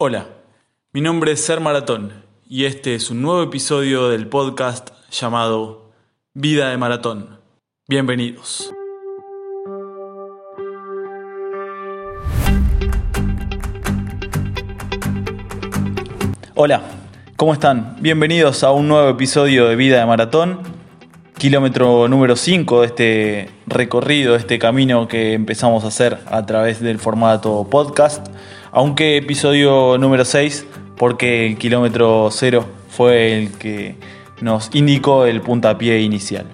Hola, mi nombre es Ser Maratón y este es un nuevo episodio del podcast llamado Vida de Maratón. Bienvenidos. Hola, ¿cómo están? Bienvenidos a un nuevo episodio de Vida de Maratón, kilómetro número 5 de este recorrido, este camino que empezamos a hacer a través del formato podcast, aunque episodio número 6 porque el kilómetro 0 fue el que nos indicó el puntapié inicial.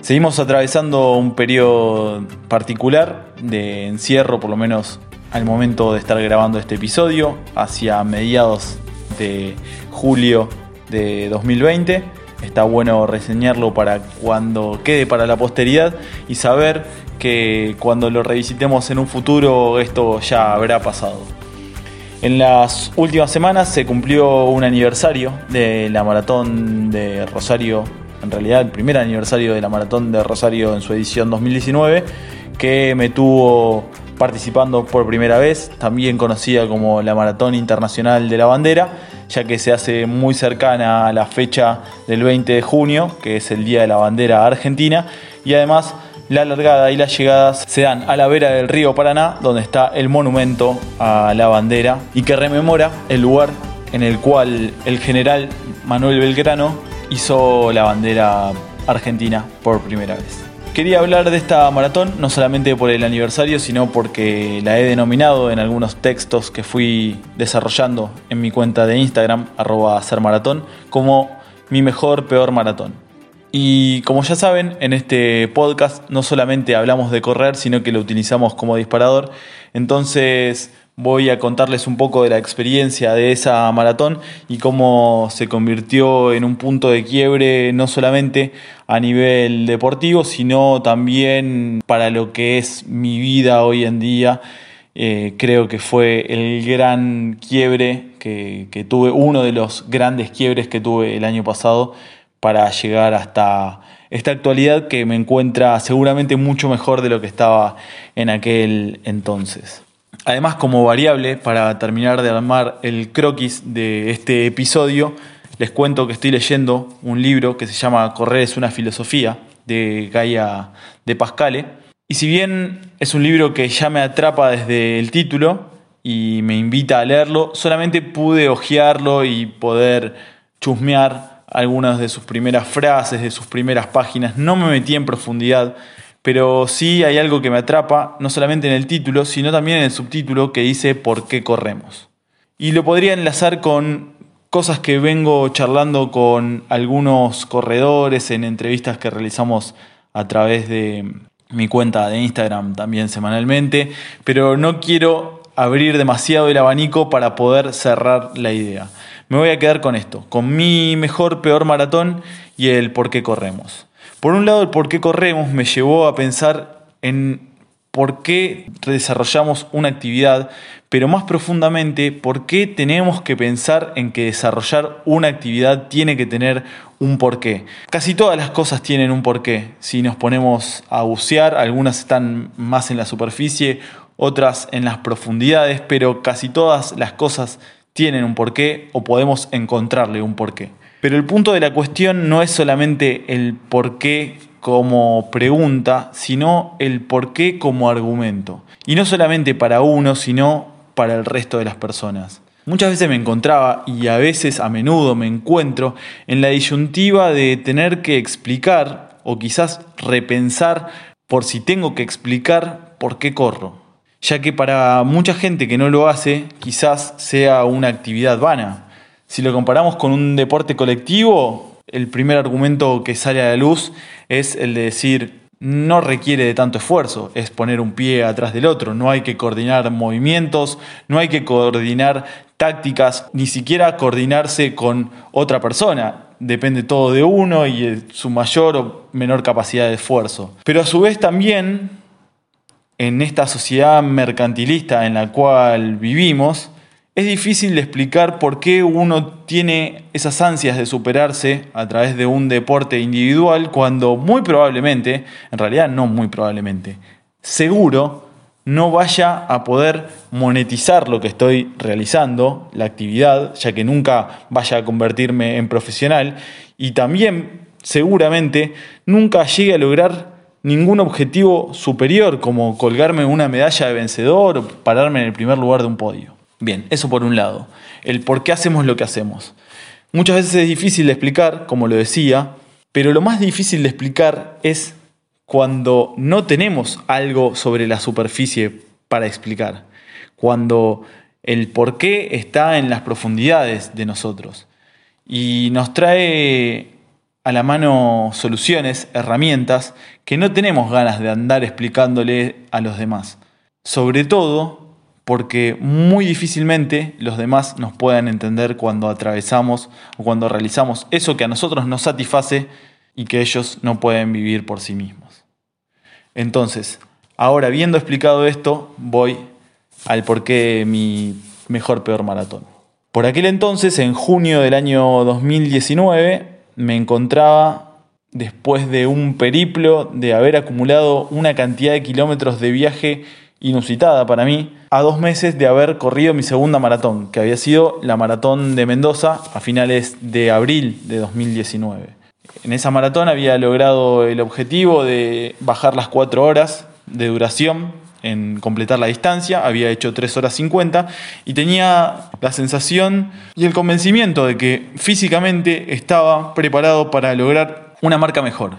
Seguimos atravesando un periodo particular de encierro, por lo menos al momento de estar grabando este episodio, hacia mediados de julio de 2020. Está bueno reseñarlo para cuando quede para la posteridad y saber que cuando lo revisitemos en un futuro esto ya habrá pasado. En las últimas semanas se cumplió un aniversario de la maratón de Rosario, en realidad el primer aniversario de la maratón de Rosario en su edición 2019, que me tuvo participando por primera vez, también conocida como la Maratón Internacional de la Bandera, ya que se hace muy cercana a la fecha del 20 de junio, que es el Día de la Bandera Argentina, y además la largada y las llegadas se dan a la vera del río Paraná, donde está el monumento a la bandera y que rememora el lugar en el cual el general Manuel Belgrano hizo la bandera argentina por primera vez. Quería hablar de esta maratón no solamente por el aniversario, sino porque la he denominado en algunos textos que fui desarrollando en mi cuenta de Instagram, arroba maratón, como mi mejor, peor maratón. Y como ya saben, en este podcast no solamente hablamos de correr, sino que lo utilizamos como disparador. Entonces voy a contarles un poco de la experiencia de esa maratón y cómo se convirtió en un punto de quiebre no solamente a nivel deportivo, sino también para lo que es mi vida hoy en día. Eh, creo que fue el gran quiebre que, que tuve, uno de los grandes quiebres que tuve el año pasado para llegar hasta esta actualidad que me encuentra seguramente mucho mejor de lo que estaba en aquel entonces. Además, como variable, para terminar de armar el croquis de este episodio, les cuento que estoy leyendo un libro que se llama Correr es una filosofía, de Gaia de Pascale. Y si bien es un libro que ya me atrapa desde el título y me invita a leerlo, solamente pude hojearlo y poder chusmear algunas de sus primeras frases, de sus primeras páginas. No me metí en profundidad pero sí hay algo que me atrapa, no solamente en el título, sino también en el subtítulo que dice ¿Por qué corremos? Y lo podría enlazar con cosas que vengo charlando con algunos corredores en entrevistas que realizamos a través de mi cuenta de Instagram también semanalmente, pero no quiero abrir demasiado el abanico para poder cerrar la idea. Me voy a quedar con esto, con mi mejor, peor maratón y el por qué corremos. Por un lado, el por qué corremos me llevó a pensar en por qué desarrollamos una actividad, pero más profundamente, por qué tenemos que pensar en que desarrollar una actividad tiene que tener un porqué. Casi todas las cosas tienen un porqué. Si nos ponemos a bucear, algunas están más en la superficie, otras en las profundidades, pero casi todas las cosas tienen un porqué o podemos encontrarle un porqué. Pero el punto de la cuestión no es solamente el por qué como pregunta, sino el por qué como argumento. Y no solamente para uno, sino para el resto de las personas. Muchas veces me encontraba, y a veces a menudo me encuentro, en la disyuntiva de tener que explicar, o quizás repensar por si tengo que explicar por qué corro. Ya que para mucha gente que no lo hace, quizás sea una actividad vana, si lo comparamos con un deporte colectivo, el primer argumento que sale a la luz es el de decir, no requiere de tanto esfuerzo, es poner un pie atrás del otro, no hay que coordinar movimientos, no hay que coordinar tácticas, ni siquiera coordinarse con otra persona, depende todo de uno y de su mayor o menor capacidad de esfuerzo. Pero a su vez también, en esta sociedad mercantilista en la cual vivimos, es difícil explicar por qué uno tiene esas ansias de superarse a través de un deporte individual cuando muy probablemente, en realidad no muy probablemente, seguro no vaya a poder monetizar lo que estoy realizando, la actividad, ya que nunca vaya a convertirme en profesional y también seguramente nunca llegue a lograr ningún objetivo superior como colgarme una medalla de vencedor o pararme en el primer lugar de un podio. Bien, eso por un lado, el por qué hacemos lo que hacemos. Muchas veces es difícil de explicar, como lo decía, pero lo más difícil de explicar es cuando no tenemos algo sobre la superficie para explicar, cuando el por qué está en las profundidades de nosotros y nos trae a la mano soluciones, herramientas que no tenemos ganas de andar explicándole a los demás. Sobre todo porque muy difícilmente los demás nos puedan entender cuando atravesamos o cuando realizamos eso que a nosotros nos satisface y que ellos no pueden vivir por sí mismos. Entonces, ahora habiendo explicado esto, voy al porqué mi mejor peor maratón. Por aquel entonces, en junio del año 2019, me encontraba después de un periplo de haber acumulado una cantidad de kilómetros de viaje inusitada para mí, a dos meses de haber corrido mi segunda maratón, que había sido la maratón de Mendoza a finales de abril de 2019. En esa maratón había logrado el objetivo de bajar las 4 horas de duración en completar la distancia, había hecho 3 horas 50 y tenía la sensación y el convencimiento de que físicamente estaba preparado para lograr una marca mejor.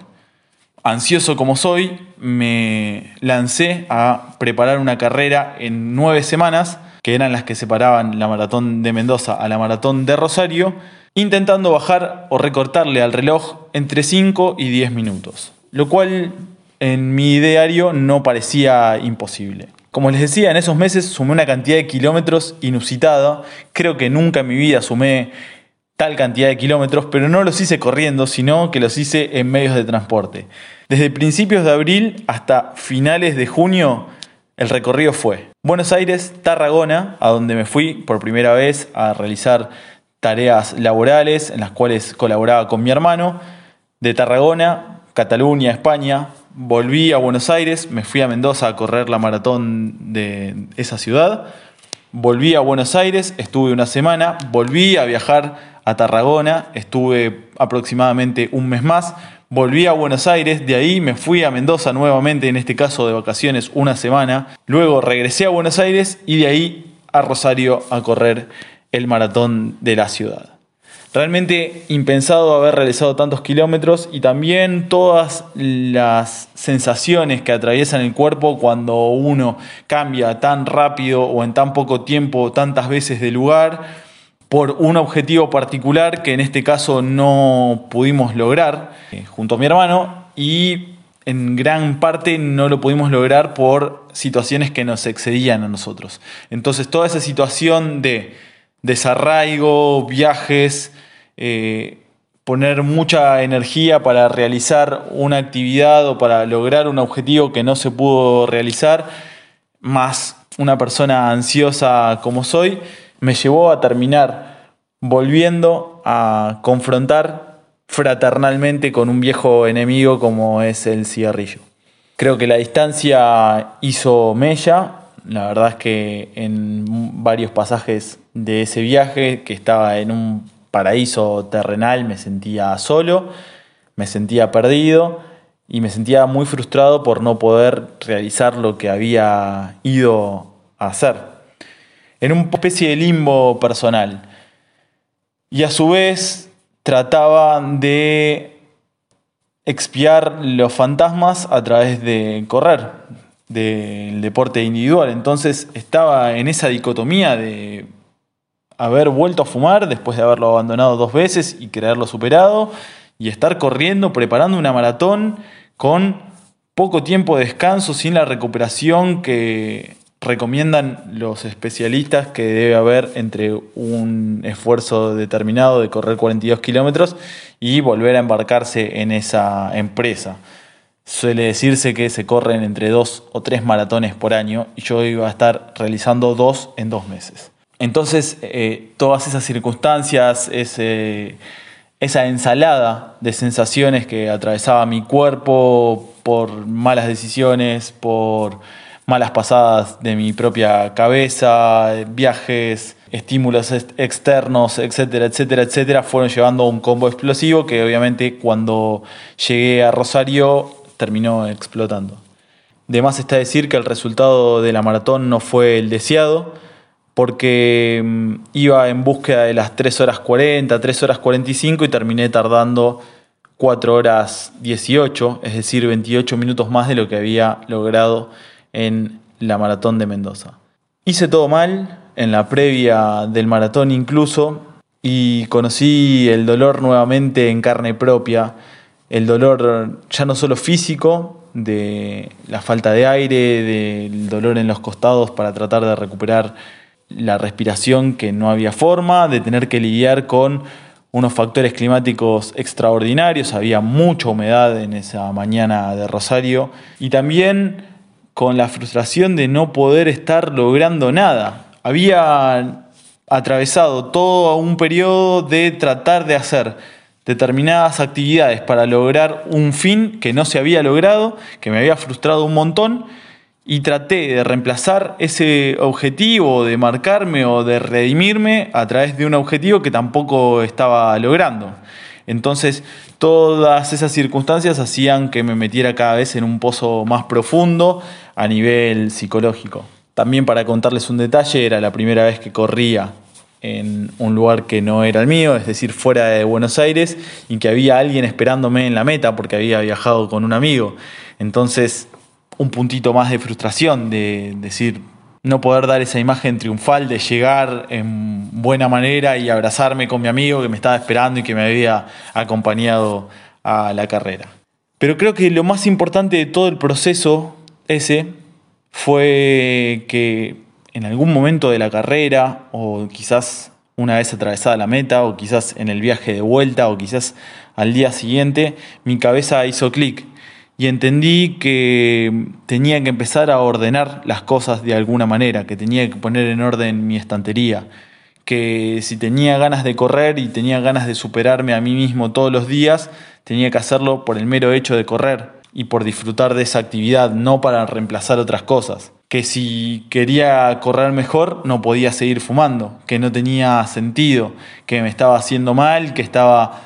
Ansioso como soy, me lancé a preparar una carrera en 9 semanas, que eran las que separaban la maratón de Mendoza a la maratón de Rosario, intentando bajar o recortarle al reloj entre 5 y 10 minutos, lo cual en mi ideario no parecía imposible. Como les decía, en esos meses sumé una cantidad de kilómetros inusitada, creo que nunca en mi vida sumé tal cantidad de kilómetros, pero no los hice corriendo, sino que los hice en medios de transporte. Desde principios de abril hasta finales de junio, el recorrido fue Buenos Aires, Tarragona, a donde me fui por primera vez a realizar tareas laborales en las cuales colaboraba con mi hermano, de Tarragona, Cataluña, España, volví a Buenos Aires, me fui a Mendoza a correr la maratón de esa ciudad, volví a Buenos Aires, estuve una semana, volví a viajar a Tarragona, estuve aproximadamente un mes más, volví a Buenos Aires, de ahí me fui a Mendoza nuevamente, en este caso de vacaciones, una semana, luego regresé a Buenos Aires y de ahí a Rosario a correr el maratón de la ciudad. Realmente impensado haber realizado tantos kilómetros y también todas las sensaciones que atraviesan el cuerpo cuando uno cambia tan rápido o en tan poco tiempo tantas veces de lugar por un objetivo particular que en este caso no pudimos lograr eh, junto a mi hermano y en gran parte no lo pudimos lograr por situaciones que nos excedían a nosotros. Entonces toda esa situación de desarraigo, viajes, eh, poner mucha energía para realizar una actividad o para lograr un objetivo que no se pudo realizar, más una persona ansiosa como soy, me llevó a terminar volviendo a confrontar fraternalmente con un viejo enemigo como es el cigarrillo. Creo que la distancia hizo mella, la verdad es que en varios pasajes de ese viaje, que estaba en un paraíso terrenal, me sentía solo, me sentía perdido y me sentía muy frustrado por no poder realizar lo que había ido a hacer. En una especie de limbo personal. Y a su vez trataba de expiar los fantasmas a través de correr, del deporte individual. Entonces estaba en esa dicotomía de haber vuelto a fumar después de haberlo abandonado dos veces y creerlo superado y estar corriendo, preparando una maratón con poco tiempo de descanso, sin la recuperación que recomiendan los especialistas que debe haber entre un esfuerzo determinado de correr 42 kilómetros y volver a embarcarse en esa empresa. Suele decirse que se corren entre dos o tres maratones por año y yo iba a estar realizando dos en dos meses. Entonces, eh, todas esas circunstancias, esa ensalada de sensaciones que atravesaba mi cuerpo por malas decisiones, por malas pasadas de mi propia cabeza, viajes, estímulos externos, etcétera, etcétera, etcétera, fueron llevando a un combo explosivo que obviamente cuando llegué a Rosario terminó explotando. De más está decir que el resultado de la maratón no fue el deseado, porque mm, iba en búsqueda de las 3 horas 40, 3 horas 45 y terminé tardando 4 horas 18, es decir, 28 minutos más de lo que había logrado en la maratón de Mendoza. Hice todo mal, en la previa del maratón incluso, y conocí el dolor nuevamente en carne propia, el dolor ya no solo físico, de la falta de aire, del dolor en los costados para tratar de recuperar la respiración que no había forma, de tener que lidiar con unos factores climáticos extraordinarios, había mucha humedad en esa mañana de Rosario y también con la frustración de no poder estar logrando nada. Había atravesado todo un periodo de tratar de hacer determinadas actividades para lograr un fin que no se había logrado, que me había frustrado un montón, y traté de reemplazar ese objetivo, de marcarme o de redimirme a través de un objetivo que tampoco estaba logrando. Entonces, todas esas circunstancias hacían que me metiera cada vez en un pozo más profundo a nivel psicológico. También para contarles un detalle, era la primera vez que corría en un lugar que no era el mío, es decir, fuera de Buenos Aires, y que había alguien esperándome en la meta porque había viajado con un amigo. Entonces, un puntito más de frustración, de decir, no poder dar esa imagen triunfal de llegar en buena manera y abrazarme con mi amigo que me estaba esperando y que me había acompañado a la carrera. Pero creo que lo más importante de todo el proceso ese fue que en algún momento de la carrera, o quizás una vez atravesada la meta, o quizás en el viaje de vuelta, o quizás al día siguiente, mi cabeza hizo clic y entendí que tenía que empezar a ordenar las cosas de alguna manera, que tenía que poner en orden mi estantería, que si tenía ganas de correr y tenía ganas de superarme a mí mismo todos los días, tenía que hacerlo por el mero hecho de correr y por disfrutar de esa actividad, no para reemplazar otras cosas. Que si quería correr mejor no podía seguir fumando, que no tenía sentido, que me estaba haciendo mal, que estaba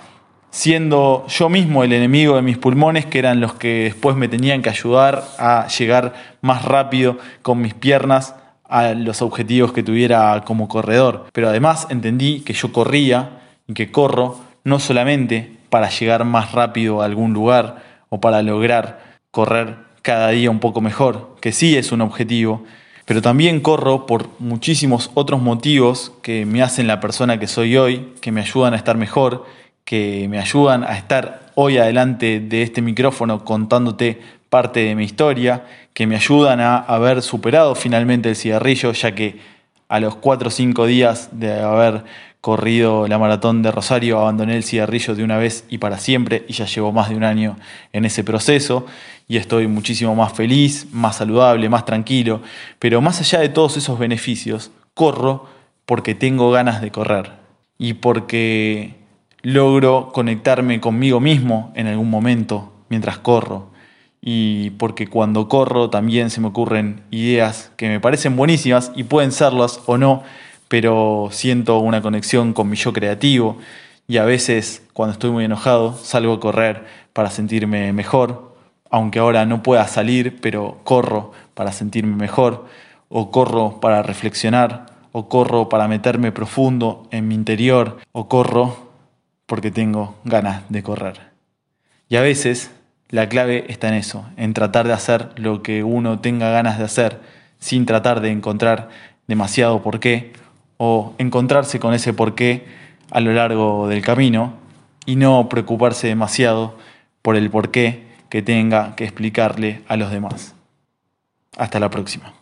siendo yo mismo el enemigo de mis pulmones, que eran los que después me tenían que ayudar a llegar más rápido con mis piernas a los objetivos que tuviera como corredor. Pero además entendí que yo corría y que corro no solamente para llegar más rápido a algún lugar o para lograr correr cada día un poco mejor, que sí es un objetivo, pero también corro por muchísimos otros motivos que me hacen la persona que soy hoy, que me ayudan a estar mejor, que me ayudan a estar hoy adelante de este micrófono contándote parte de mi historia, que me ayudan a haber superado finalmente el cigarrillo, ya que a los 4 o 5 días de haber corrido la maratón de Rosario, abandoné el cigarrillo de una vez y para siempre y ya llevo más de un año en ese proceso y estoy muchísimo más feliz, más saludable, más tranquilo. Pero más allá de todos esos beneficios, corro porque tengo ganas de correr y porque logro conectarme conmigo mismo en algún momento mientras corro. Y porque cuando corro también se me ocurren ideas que me parecen buenísimas y pueden serlas o no, pero siento una conexión con mi yo creativo y a veces cuando estoy muy enojado salgo a correr para sentirme mejor, aunque ahora no pueda salir, pero corro para sentirme mejor, o corro para reflexionar, o corro para meterme profundo en mi interior, o corro porque tengo ganas de correr. Y a veces la clave está en eso, en tratar de hacer lo que uno tenga ganas de hacer, sin tratar de encontrar demasiado por qué o encontrarse con ese porqué a lo largo del camino y no preocuparse demasiado por el porqué que tenga que explicarle a los demás. Hasta la próxima.